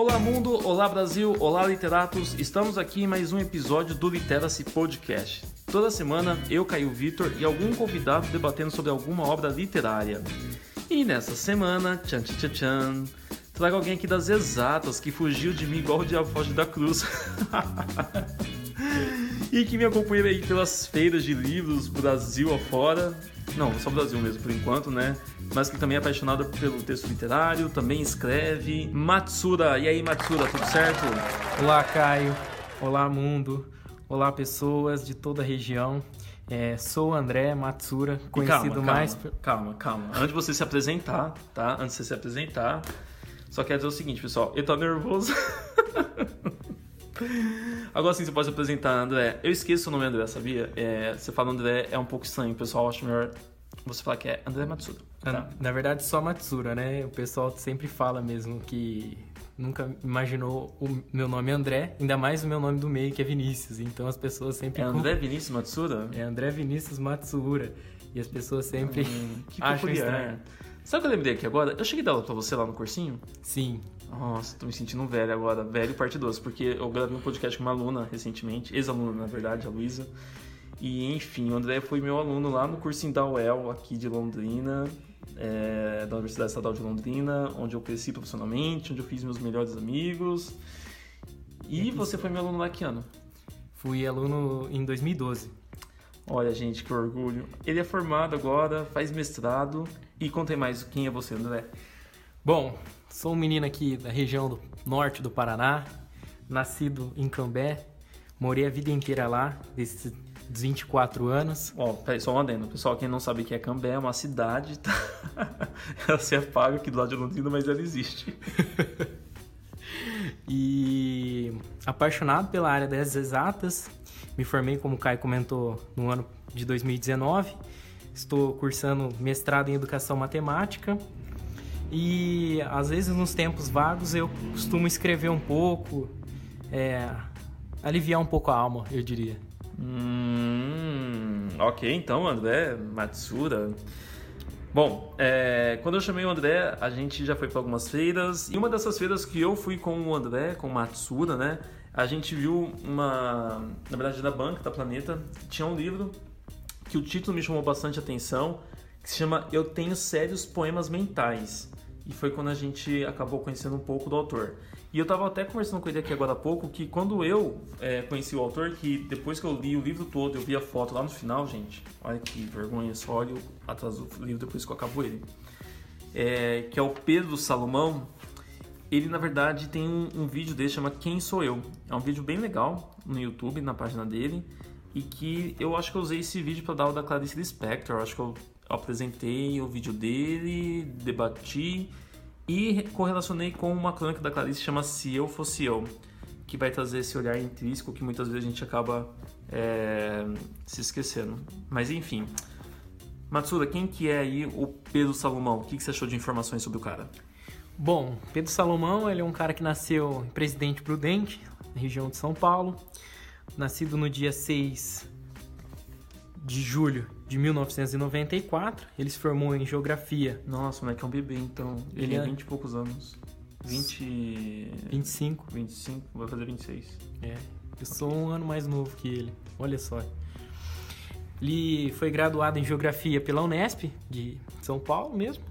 Olá mundo, olá Brasil, olá literatos. Estamos aqui em mais um episódio do Literacy Podcast. Toda semana eu, Caio Vitor e algum convidado debatendo sobre alguma obra literária. E nessa semana, tchan tchan tchan, tchan trago alguém aqui das exatas que fugiu de mim igual o diabo foge da cruz. e que me acompanha aí pelas feiras de livros Brasil afora. Não, só Brasil mesmo por enquanto, né? Mas que também é apaixonada pelo texto literário, também escreve. Matsura, e aí Matsura, tudo certo? Olá, Caio. Olá, mundo. Olá, pessoas de toda a região. É, sou o André Matsura, conhecido calma, mais. Calma, calma. Antes de você se apresentar, tá? Antes de você se apresentar, só quero dizer o seguinte, pessoal. Eu tô nervoso. Agora sim você pode se apresentar, André. Eu esqueço o nome André, sabia? É, você fala André é um pouco estranho, pessoal. Acho melhor você falar que é André Matsura. Tá? Na verdade, só Matsura, né? O pessoal sempre fala mesmo que nunca imaginou o meu nome é André, ainda mais o meu nome do meio, que é Vinícius. Então as pessoas sempre. É André Vinícius Matsura? É André Vinícius Matsura. E as pessoas sempre hum, que acham estranho. Sabe o que eu lembrei aqui agora? Eu cheguei a dar aula pra você lá no cursinho? Sim. Nossa, tô me sentindo velho agora. Velho parte 12, porque eu gravei um podcast com uma aluna recentemente, ex-aluna, na verdade, a Luísa. E enfim, o André foi meu aluno lá no cursinho da UEL, aqui de Londrina é, da Universidade Estadual de Londrina, onde eu cresci profissionalmente, onde eu fiz meus melhores amigos. E você foi meu aluno lá que ano? Fui aluno em 2012. Olha, gente, que orgulho. Ele é formado agora, faz mestrado. E contem mais quem é você, André. Bom, sou um menino aqui da região do norte do Paraná, nascido em Cambé, morei a vida inteira lá, desde 24 anos. Ó, só um adendo. Pessoal, quem não sabe o que é Cambé, é uma cidade, tá? ela se apaga aqui do lado de Londrina, mas ela existe. e apaixonado pela área das exatas, me formei, como o Caio comentou, no ano de 2019. Estou cursando mestrado em Educação Matemática. E às vezes nos tempos vagos eu costumo escrever um pouco, é, aliviar um pouco a alma, eu diria. Hum, ok, então, André Matsura. Bom, é, quando eu chamei o André, a gente já foi para algumas feiras. E uma dessas feiras que eu fui com o André, com o Matsura, né? A gente viu uma. Na verdade, da banca, da Planeta, tinha um livro que o título me chamou bastante atenção, que se chama Eu Tenho Sérios Poemas Mentais. E foi quando a gente acabou conhecendo um pouco do autor. E eu estava até conversando com ele aqui agora há pouco que quando eu é, conheci o autor, que depois que eu li o livro todo, eu vi a foto lá no final, gente. Olha que vergonha, só olho atrás do livro depois que eu acabo ele. É, que é o Pedro Salomão. Ele na verdade tem um, um vídeo dele chama Quem Sou Eu. É um vídeo bem legal no YouTube, na página dele. E que eu acho que eu usei esse vídeo para dar o da Clarice Lispector. Eu acho que eu apresentei o vídeo dele, debati e correlacionei com uma crônica da Clarice que chama Se Eu Fosse Eu, que vai trazer esse olhar intrínseco que muitas vezes a gente acaba é, se esquecendo. Mas enfim. Matsura, quem que é aí o Pedro Salomão? O que, que você achou de informações sobre o cara? Bom, Pedro Salomão ele é um cara que nasceu em Presidente Prudente, na região de São Paulo. Nascido no dia 6 de julho de 1994. Ele se formou em geografia. Nossa, moleque é um bebê, então. Ele, ele é 20 e poucos anos. 20. 25. 25, vai fazer 26. É. Eu sou um ano mais novo que ele. Olha só. Ele foi graduado em geografia pela Unesp, de São Paulo mesmo.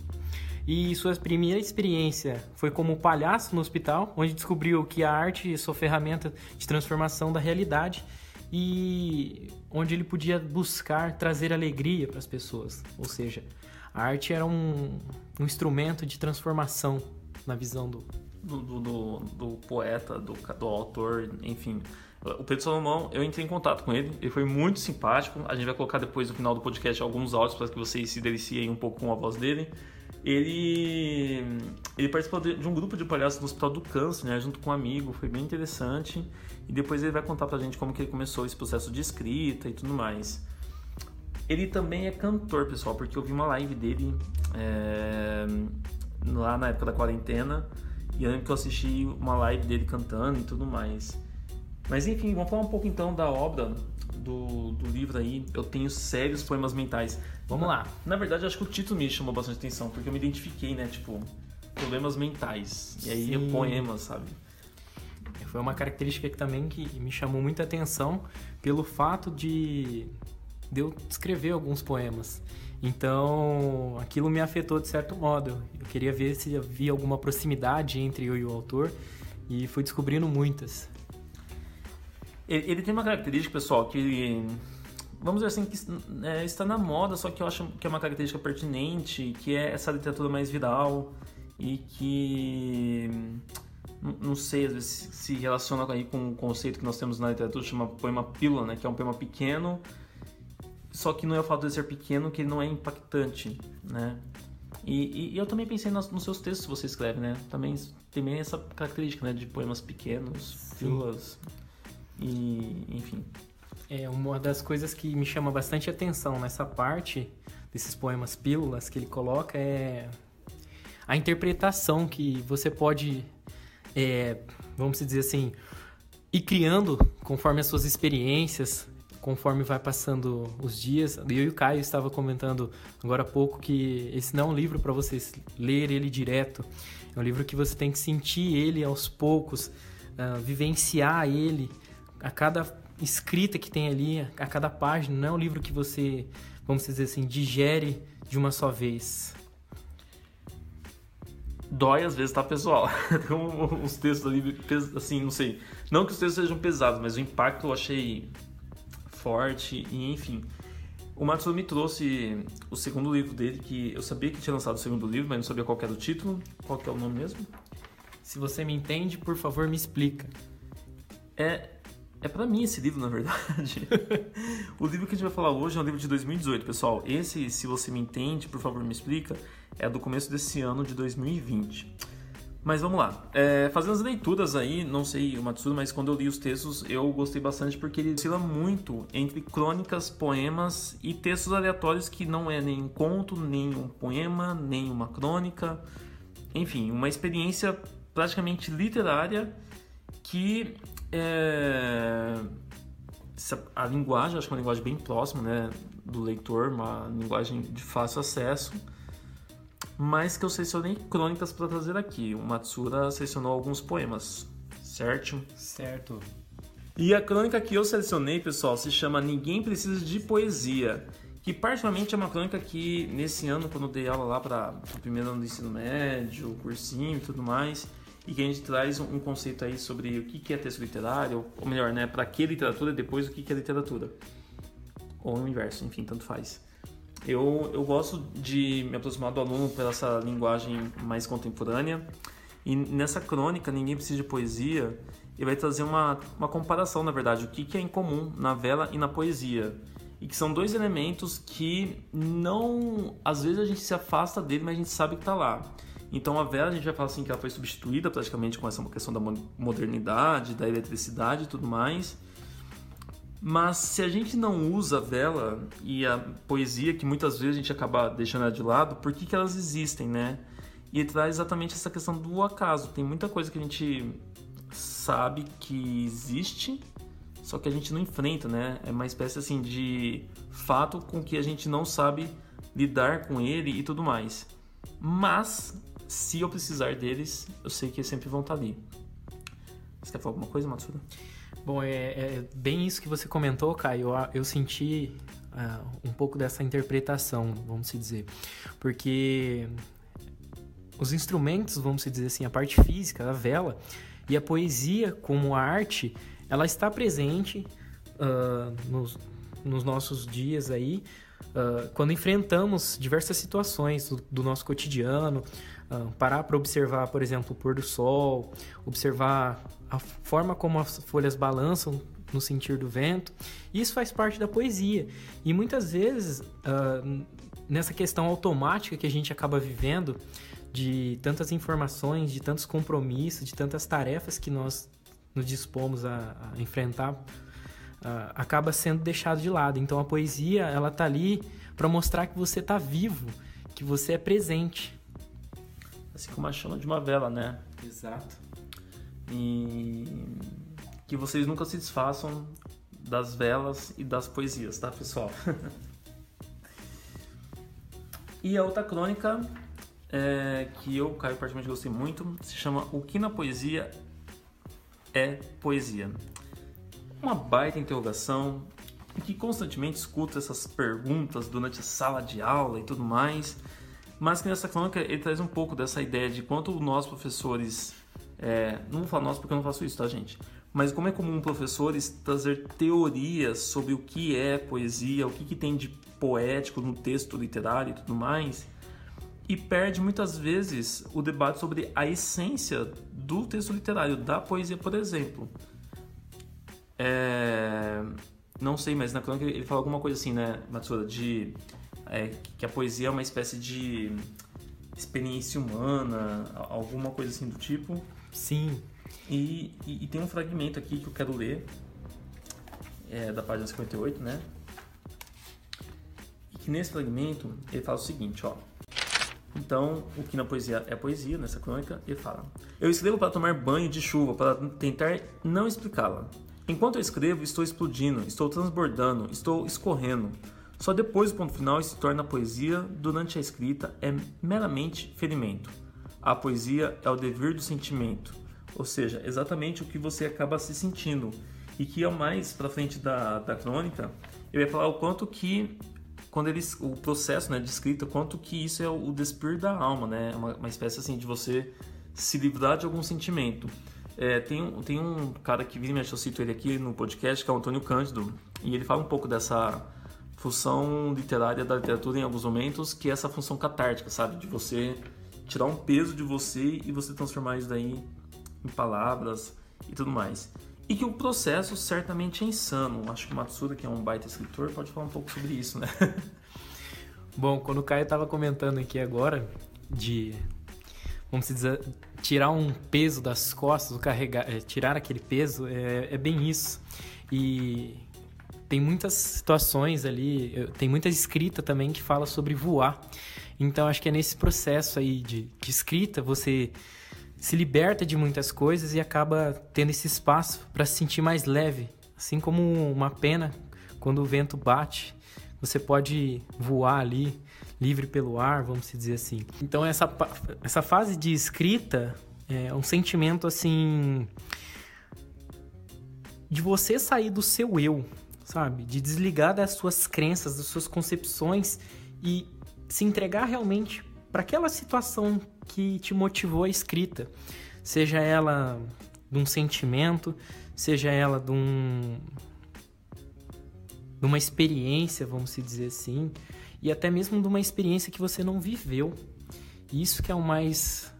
E sua primeira experiência foi como palhaço no hospital, onde descobriu que a arte é sua ferramenta de transformação da realidade e onde ele podia buscar trazer alegria para as pessoas. Ou seja, a arte era um, um instrumento de transformação na visão do, do, do, do poeta, do, do autor, enfim. O Pedro Salomão, eu entrei em contato com ele, ele foi muito simpático. A gente vai colocar depois no final do podcast alguns áudios para que vocês se deliciem um pouco com a voz dele. Ele, ele participou de um grupo de palhaços no Hospital do Câncer, né, junto com um amigo, foi bem interessante. E depois ele vai contar pra gente como que ele começou esse processo de escrita e tudo mais. Ele também é cantor, pessoal, porque eu vi uma live dele é, lá na época da quarentena. E eu lembro que eu assisti uma live dele cantando e tudo mais. Mas enfim, vamos falar um pouco então da obra do, do livro aí. Eu tenho sérios poemas mentais. Vamos lá. Na verdade, acho que o título me chamou bastante atenção, porque eu me identifiquei, né? Tipo, problemas mentais. E aí Sim. poemas, sabe? Foi uma característica que também que me chamou muita atenção pelo fato de, de eu escrever alguns poemas. Então, aquilo me afetou de certo modo. Eu queria ver se havia alguma proximidade entre eu e o autor e fui descobrindo muitas. Ele, ele tem uma característica, pessoal, que vamos dizer assim que é, está na moda, só que eu acho que é uma característica pertinente, que é essa literatura mais viral e que não, não sei, às vezes se relaciona aí com o conceito que nós temos na literatura, chama poema pílula, né, que é um poema pequeno, só que não é o fato de ser pequeno que ele não é impactante, né? E, e, e eu também pensei nos, nos, seus textos que você escreve, né? Também tem essa característica, né, de poemas pequenos, pílulas e enfim. É uma das coisas que me chama bastante atenção nessa parte desses poemas pílulas que ele coloca é a interpretação que você pode, é, vamos dizer assim, ir criando conforme as suas experiências, conforme vai passando os dias. Eu e o Caio estava comentando agora há pouco que esse não é um livro para você ler ele direto. É um livro que você tem que sentir ele aos poucos, uh, vivenciar ele a cada escrita que tem ali, a cada página. Não é um livro que você, vamos dizer assim, digere de uma só vez. Dói às vezes, tá, pessoal? Tem uns textos ali, assim, não sei. Não que os textos sejam pesados, mas o impacto eu achei forte e enfim. O Matsuo me trouxe o segundo livro dele, que eu sabia que tinha lançado o segundo livro, mas não sabia qual era o título. Qual que é o nome mesmo? Se você me entende, por favor, me explica. É, é para mim esse livro, na verdade. o livro que a gente vai falar hoje é um livro de 2018, pessoal. Esse, se você me entende, por favor, me explica, é do começo desse ano de 2020. Mas vamos lá. É, fazendo as leituras aí, não sei o Matsuda, mas quando eu li os textos eu gostei bastante porque ele oscila muito entre crônicas, poemas e textos aleatórios que não é nem um conto, nem um poema, nem uma crônica. Enfim, uma experiência praticamente literária que é, a linguagem, acho que é uma linguagem bem próxima né, do leitor, uma linguagem de fácil acesso mas que eu selecionei crônicas para trazer aqui. O Matsura selecionou alguns poemas, certo? Certo. E a crônica que eu selecionei, pessoal, se chama Ninguém Precisa de Poesia, que particularmente é uma crônica que nesse ano, quando eu dei aula lá para o primeiro ano do ensino médio, cursinho e tudo mais, e que a gente traz um conceito aí sobre o que é texto literário, ou melhor, né, para que literatura e depois o que é literatura. Ou o inverso, enfim, tanto faz. Eu, eu gosto de me aproximar do aluno pela essa linguagem mais contemporânea. E nessa crônica, Ninguém Precisa de Poesia, ele vai trazer uma, uma comparação, na verdade, o que, que é em comum na vela e na poesia. E que são dois elementos que não. Às vezes a gente se afasta dele, mas a gente sabe que está lá. Então a vela a gente vai falar assim que ela foi substituída praticamente com essa questão da modernidade, da eletricidade e tudo mais. Mas se a gente não usa a vela e a poesia, que muitas vezes a gente acaba deixando ela de lado, por que, que elas existem, né? E traz exatamente essa questão do acaso. Tem muita coisa que a gente sabe que existe, só que a gente não enfrenta, né? É uma espécie assim de fato com que a gente não sabe lidar com ele e tudo mais. Mas se eu precisar deles, eu sei que eles sempre vão estar ali. Você quer falar alguma coisa, Matsuda? Bom, é, é, bem isso que você comentou, Caio. Eu, eu senti uh, um pouco dessa interpretação, vamos dizer. Porque os instrumentos, vamos dizer assim, a parte física, a vela, e a poesia como arte, ela está presente uh, nos, nos, nossos dias aí, uh, quando enfrentamos diversas situações do, do nosso cotidiano, uh, parar para observar, por exemplo, o pôr do sol, observar a forma como as folhas balançam no sentir do vento. Isso faz parte da poesia. E muitas vezes, uh, nessa questão automática que a gente acaba vivendo, de tantas informações, de tantos compromissos, de tantas tarefas que nós nos dispomos a, a enfrentar, uh, acaba sendo deixado de lado. Então a poesia, ela tá ali para mostrar que você tá vivo, que você é presente. Assim como a chama de uma vela, né? Exato. E que vocês nunca se desfaçam das velas e das poesias, tá, pessoal? e a outra crônica é, que eu, Caio, particularmente gostei muito, se chama O que na poesia é poesia. Uma baita interrogação que constantemente escuta essas perguntas durante a sala de aula e tudo mais, mas que nessa crônica ele traz um pouco dessa ideia de quanto nós professores, é, não vou falar nós porque eu não faço isso, tá gente? Mas como é comum professores trazer teorias sobre o que é poesia, o que, que tem de poético no texto literário e tudo mais, e perde muitas vezes o debate sobre a essência do texto literário, da poesia, por exemplo. É... Não sei, mas na crônica ele fala alguma coisa assim, né, Matsura, de é, que a poesia é uma espécie de experiência humana, alguma coisa assim do tipo. Sim. E, e, e tem um fragmento aqui que eu quero ler, é, da página 58, né? E que nesse fragmento ele fala o seguinte, ó. Então, o que na poesia é poesia, nessa crônica, ele fala: Eu escrevo para tomar banho de chuva, para tentar não explicá-la. Enquanto eu escrevo, estou explodindo, estou transbordando, estou escorrendo. Só depois do ponto final se torna poesia, durante a escrita é meramente ferimento. A poesia é o dever do sentimento, ou seja, exatamente o que você acaba se sentindo. E que é o mais para frente da, da crônica, eu ia falar o quanto que quando eles o processo né, de escrita quanto que isso é o despir da alma né uma, uma espécie assim de você se livrar de algum sentimento é, tem, tem um cara que vira eu cito ele aqui no podcast que é o Antônio Cândido e ele fala um pouco dessa função literária da literatura em alguns momentos que é essa função catártica sabe de você tirar um peso de você e você transformar isso daí em palavras e tudo mais e que o processo certamente é insano. Acho que o Matsuda, que é um baita escritor, pode falar um pouco sobre isso, né? Bom, quando o Caio estava comentando aqui agora de, vamos dizer, tirar um peso das costas, carregar, é, tirar aquele peso, é, é bem isso. E tem muitas situações ali, tem muita escrita também que fala sobre voar. Então acho que é nesse processo aí de, de escrita você se liberta de muitas coisas e acaba tendo esse espaço para se sentir mais leve, assim como uma pena quando o vento bate, você pode voar ali livre pelo ar, vamos dizer assim. Então essa essa fase de escrita é um sentimento assim de você sair do seu eu, sabe? De desligar das suas crenças, das suas concepções e se entregar realmente para aquela situação que te motivou a escrita, seja ela de um sentimento, seja ela de, um, de uma experiência, vamos dizer assim, e até mesmo de uma experiência que você não viveu. Isso que é o mais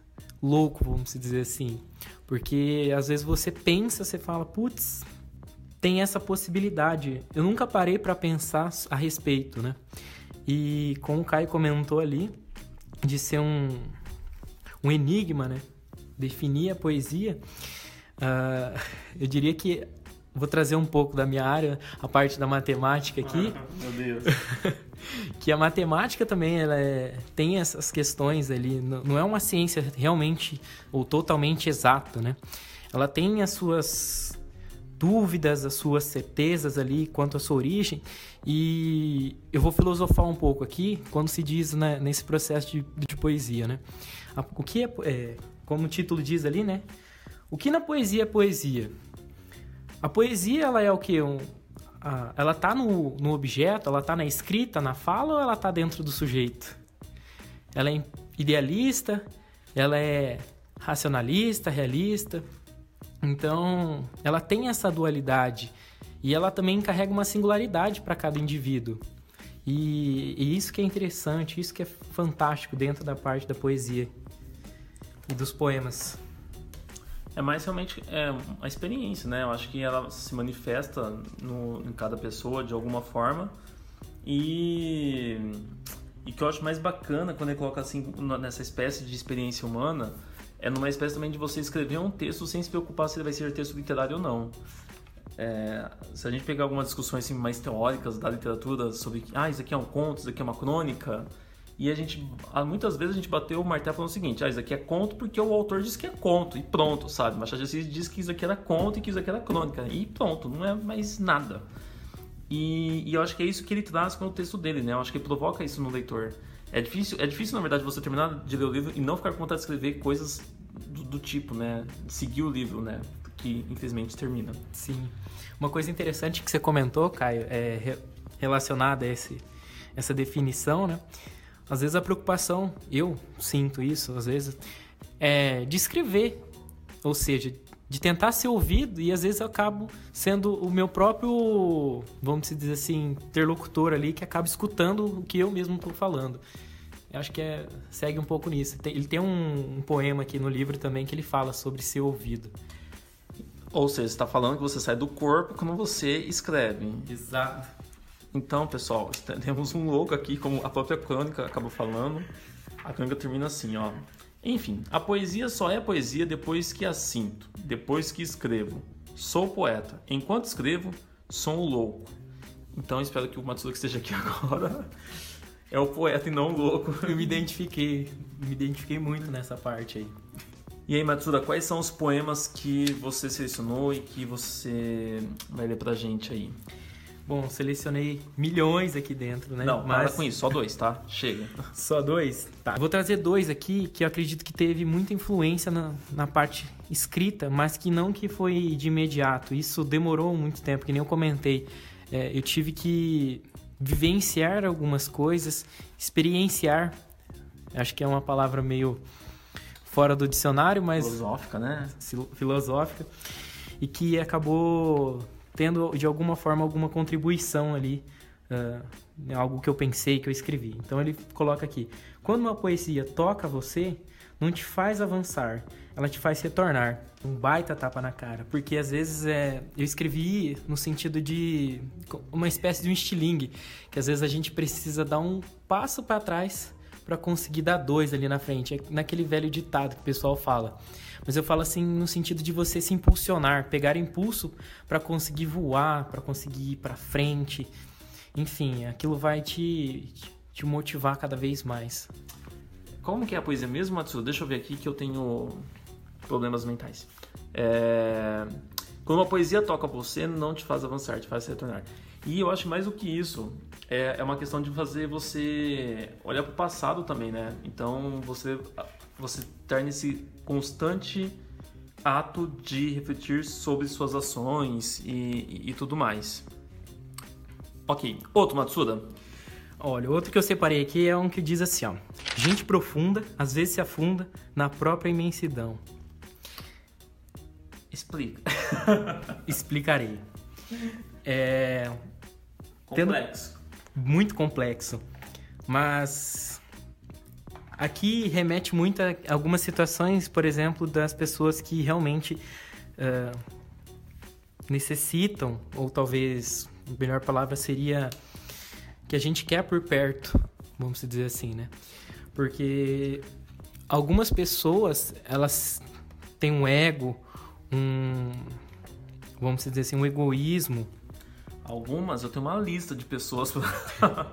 louco, vamos dizer assim, porque às vezes você pensa, você fala, putz, tem essa possibilidade. Eu nunca parei para pensar a respeito, né? E como o Caio comentou ali, de ser um, um enigma, né? Definir a poesia. Uh, eu diria que vou trazer um pouco da minha área, a parte da matemática aqui. Ah, meu Deus. que a matemática também ela é, tem essas questões ali. Não é uma ciência realmente ou totalmente exata, né? Ela tem as suas dúvidas, as suas certezas ali quanto à sua origem. E eu vou filosofar um pouco aqui quando se diz né, nesse processo de, de poesia, né? O que é, é, como o título diz ali, né? O que na poesia é poesia? A poesia, ela é o que? Um, a, ela tá no, no objeto, ela tá na escrita, na fala ou ela tá dentro do sujeito? Ela é idealista, ela é racionalista, realista. Então, ela tem essa dualidade e ela também carrega uma singularidade para cada indivíduo. E, e, isso que é interessante, isso que é fantástico dentro da parte da poesia e dos poemas. É mais realmente é, a experiência, né? Eu acho que ela se manifesta no, em cada pessoa de alguma forma. E, e que eu acho mais bacana quando ele coloca assim nessa espécie de experiência humana é numa espécie também de você escrever um texto sem se preocupar se ele vai ser texto literário ou não. É, se a gente pegar algumas discussões assim, mais teóricas da literatura sobre ah, isso aqui é um conto, isso aqui é uma crônica, e a gente, muitas vezes a gente bateu o martelo falando o seguinte, ah, isso aqui é conto porque o autor disse que é conto, e pronto, sabe? Machado de Assis disse que isso aqui era conto e que isso aqui era crônica, e pronto, não é mais nada. E, e, eu acho que é isso que ele traz com o texto dele, né? Eu acho que ele provoca isso no leitor. É difícil, é difícil na verdade, você terminar de ler o livro e não ficar com vontade de escrever coisas do, do tipo, né? Seguir o livro, né? Que infelizmente termina. Sim. Uma coisa interessante que você comentou, Caio, é relacionada a esse, essa definição, né? Às vezes a preocupação, eu sinto isso, às vezes, é de escrever, ou seja, de tentar ser ouvido e às vezes eu acabo sendo o meu próprio, vamos dizer assim, interlocutor ali que acaba escutando o que eu mesmo estou falando. Eu acho que é, segue um pouco nisso. Ele tem um, um poema aqui no livro também que ele fala sobre ser ouvido. Ou seja, está falando que você sai do corpo quando você escreve. Exato. Então, pessoal, temos um louco aqui, como a própria crônica acabou falando. A crônica termina assim, ó. Enfim, a poesia só é poesia depois que a sinto, depois que escrevo. Sou poeta. Enquanto escrevo, sou um louco. Então, espero que o Matsuda que esteja aqui agora é o poeta e não o louco. Eu me identifiquei, me identifiquei muito nessa parte aí. E aí, Matsuda, quais são os poemas que você selecionou e que você vai ler pra gente aí? Bom, selecionei milhões aqui dentro, né? Não, Mas... para com isso, só dois, tá? Chega. Só dois? Tá. vou trazer dois aqui que eu acredito que teve muita influência na, na parte escrita, mas que não que foi de imediato. Isso demorou muito tempo, que nem eu comentei. É, eu tive que vivenciar algumas coisas, experienciar. Acho que é uma palavra meio fora do dicionário, mas. Filosófica, né? Filosófica. E que acabou tendo, de alguma forma, alguma contribuição ali. Uh, algo que eu pensei, que eu escrevi. Então ele coloca aqui: quando uma poesia toca você, não te faz avançar, ela te faz retornar. Um baita tapa na cara. Porque às vezes é, eu escrevi no sentido de uma espécie de um estilingue, que às vezes a gente precisa dar um passo para trás para conseguir dar dois ali na frente. É naquele velho ditado que o pessoal fala. Mas eu falo assim no sentido de você se impulsionar, pegar impulso para conseguir voar, para conseguir ir para frente. Enfim, aquilo vai te, te motivar cada vez mais. Como que é a poesia mesmo, Matsu? Deixa eu ver aqui que eu tenho problemas mentais. É... Quando uma poesia toca você, não te faz avançar, te faz retornar. E eu acho mais do que isso, é, é uma questão de fazer você olhar para o passado também, né? Então você você ter nesse constante ato de refletir sobre suas ações e, e, e tudo mais. Ok, outro Matsuda. Olha, outro que eu separei aqui é um que diz assim, ó. Gente profunda, às vezes se afunda na própria imensidão. Explica. Explicarei. É... Complexo. Muito complexo. Mas aqui remete muito a algumas situações, por exemplo, das pessoas que realmente uh, necessitam, ou talvez a melhor palavra seria que a gente quer por perto, vamos dizer assim, né? Porque algumas pessoas, elas têm um ego, um vamos dizer assim, um egoísmo. Algumas, eu tenho uma lista de pessoas.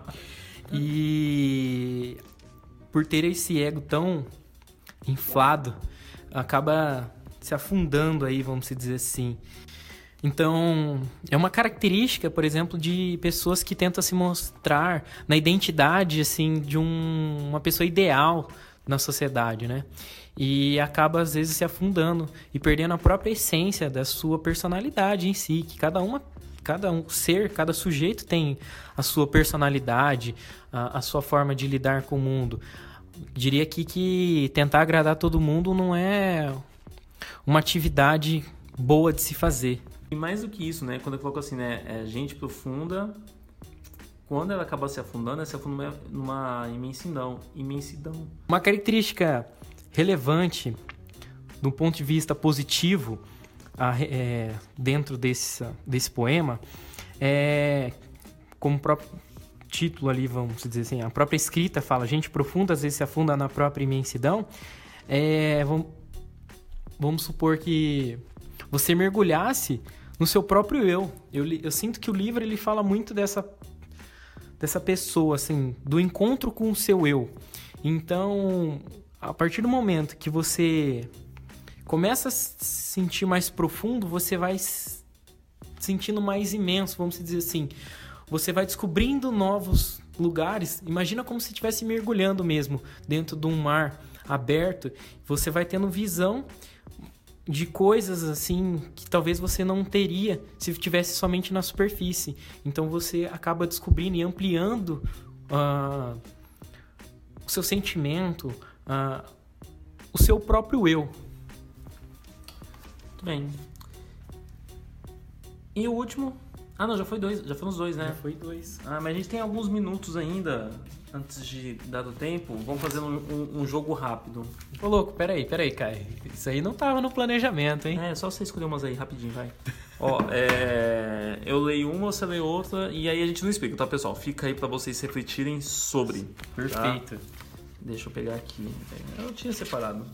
e por ter esse ego tão inflado, acaba se afundando aí, vamos dizer assim. Então, é uma característica, por exemplo, de pessoas que tentam se mostrar na identidade assim de um, uma pessoa ideal na sociedade, né? E acaba às vezes se afundando e perdendo a própria essência da sua personalidade em si, que cada uma cada um ser, cada sujeito tem a sua personalidade, a, a sua forma de lidar com o mundo. Diria aqui que tentar agradar todo mundo não é uma atividade boa de se fazer. E mais do que isso, né? Quando eu coloco assim, né? É gente profunda. Quando ela acaba se afundando, ela se afunda numa imensidão. imensidão. Uma característica relevante do ponto de vista positivo a, é, dentro desse, desse poema é como próprio título ali, vamos dizer assim, a própria escrita fala, gente profunda às vezes se afunda na própria imensidão. É, vamos, vamos supor que você mergulhasse no seu próprio eu. eu. Eu sinto que o livro ele fala muito dessa, dessa pessoa, assim, do encontro com o seu eu. Então, a partir do momento que você começa a se sentir mais profundo, você vai sentindo mais imenso, vamos dizer assim. você vai descobrindo novos lugares. Imagina como se estivesse mergulhando mesmo dentro de um mar aberto. Você vai tendo visão de coisas assim que talvez você não teria se estivesse somente na superfície. Então você acaba descobrindo e ampliando uh, o seu sentimento, uh, o seu próprio eu. Muito bem. E o último? Ah, não, já foi dois, já foram os dois, né? Já foi dois. Ah, mas a gente tem alguns minutos ainda antes de dar o tempo. Vamos fazer um, um, um, jogo rápido. Ô, louco, peraí, peraí, Kai. Isso aí não tava no planejamento, hein? É, só você escolher umas aí rapidinho, vai. Ó, é... eu leio uma, você lê outra, e aí a gente não explica, tá, pessoal? Fica aí para vocês refletirem sobre. Tá? Perfeito. Deixa eu pegar aqui. Eu tinha separado.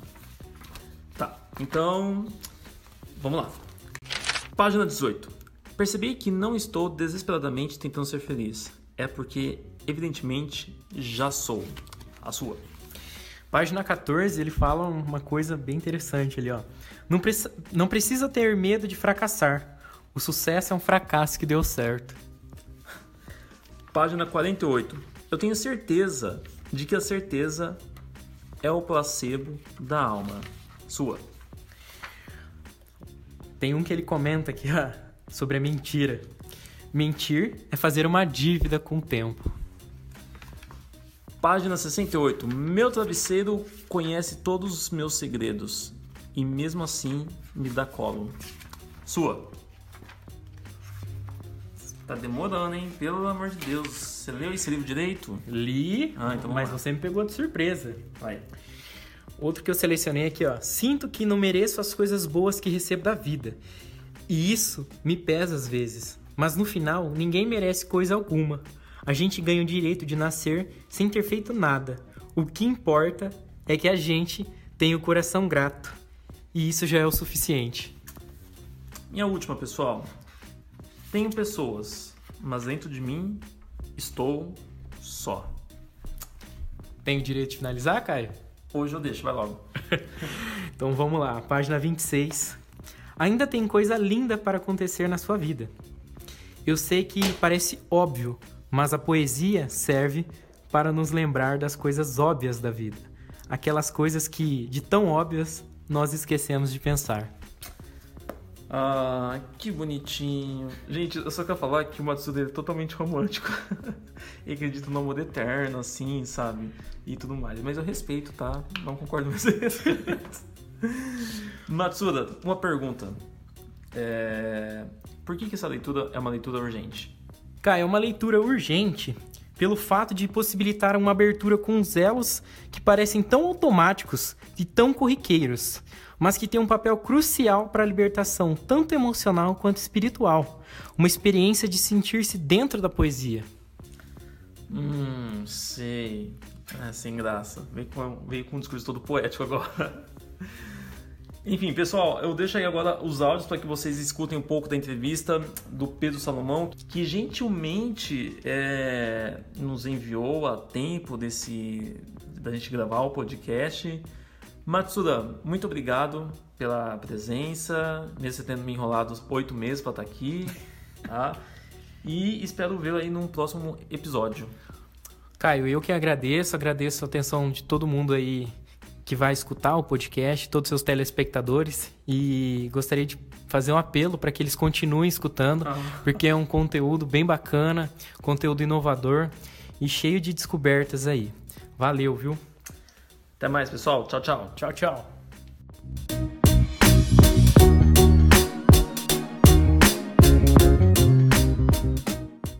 Tá, então. Vamos lá. Página 18. Percebi que não estou desesperadamente tentando ser feliz. É porque, evidentemente, já sou. A sua. Página 14, ele fala uma coisa bem interessante ali, ó. Não, pre não precisa ter medo de fracassar. O sucesso é um fracasso que deu certo. Página 48. Eu tenho certeza de que a certeza é o placebo da alma. Sua. Tem um que ele comenta aqui, ó sobre a mentira. Mentir é fazer uma dívida com o tempo. Página 68. Meu travesseiro conhece todos os meus segredos e mesmo assim me dá colo. Sua. Tá demorando, hein? Pelo amor de Deus. Você leu esse livro direito? Li, ah, então mas você me pegou de surpresa. Vai. Outro que eu selecionei aqui, ó. Sinto que não mereço as coisas boas que recebo da vida e isso me pesa às vezes. Mas no final, ninguém merece coisa alguma. A gente ganha o direito de nascer sem ter feito nada. O que importa é que a gente tem o coração grato. E isso já é o suficiente. E a última, pessoal. Tenho pessoas, mas dentro de mim estou só. Tenho o direito de finalizar, Caio? Hoje eu deixo, vai logo. então vamos lá, página 26 ainda tem coisa linda para acontecer na sua vida. Eu sei que parece óbvio, mas a poesia serve para nos lembrar das coisas óbvias da vida. Aquelas coisas que, de tão óbvias, nós esquecemos de pensar. Ah, que bonitinho. Gente, eu só quero falar que o Matsuda é totalmente romântico. Ele acredita no amor eterno, assim, sabe? E tudo mais. Mas eu respeito, tá? Não concordo com vocês. Matsuda, uma pergunta. É... Por que, que essa leitura é uma leitura urgente? Cara, é uma leitura urgente pelo fato de possibilitar uma abertura com zelos que parecem tão automáticos e tão corriqueiros, mas que tem um papel crucial para a libertação tanto emocional quanto espiritual, uma experiência de sentir-se dentro da poesia. Hum, sei. É, sem graça. Veio com, veio com um discurso todo poético agora. Enfim, pessoal, eu deixo aí agora os áudios para que vocês escutem um pouco da entrevista do Pedro Salomão, que gentilmente é, nos enviou a tempo desse da gente gravar o podcast. Matsuda, muito obrigado pela presença, mesmo você tendo me enrolado oito meses para estar tá aqui, tá? E espero vê-lo aí num próximo episódio. Caio, eu que agradeço, agradeço a atenção de todo mundo aí que vai escutar o podcast, todos os seus telespectadores, e gostaria de fazer um apelo para que eles continuem escutando, ah. porque é um conteúdo bem bacana, conteúdo inovador e cheio de descobertas aí. Valeu, viu? Até mais, pessoal. Tchau, tchau. Tchau, tchau.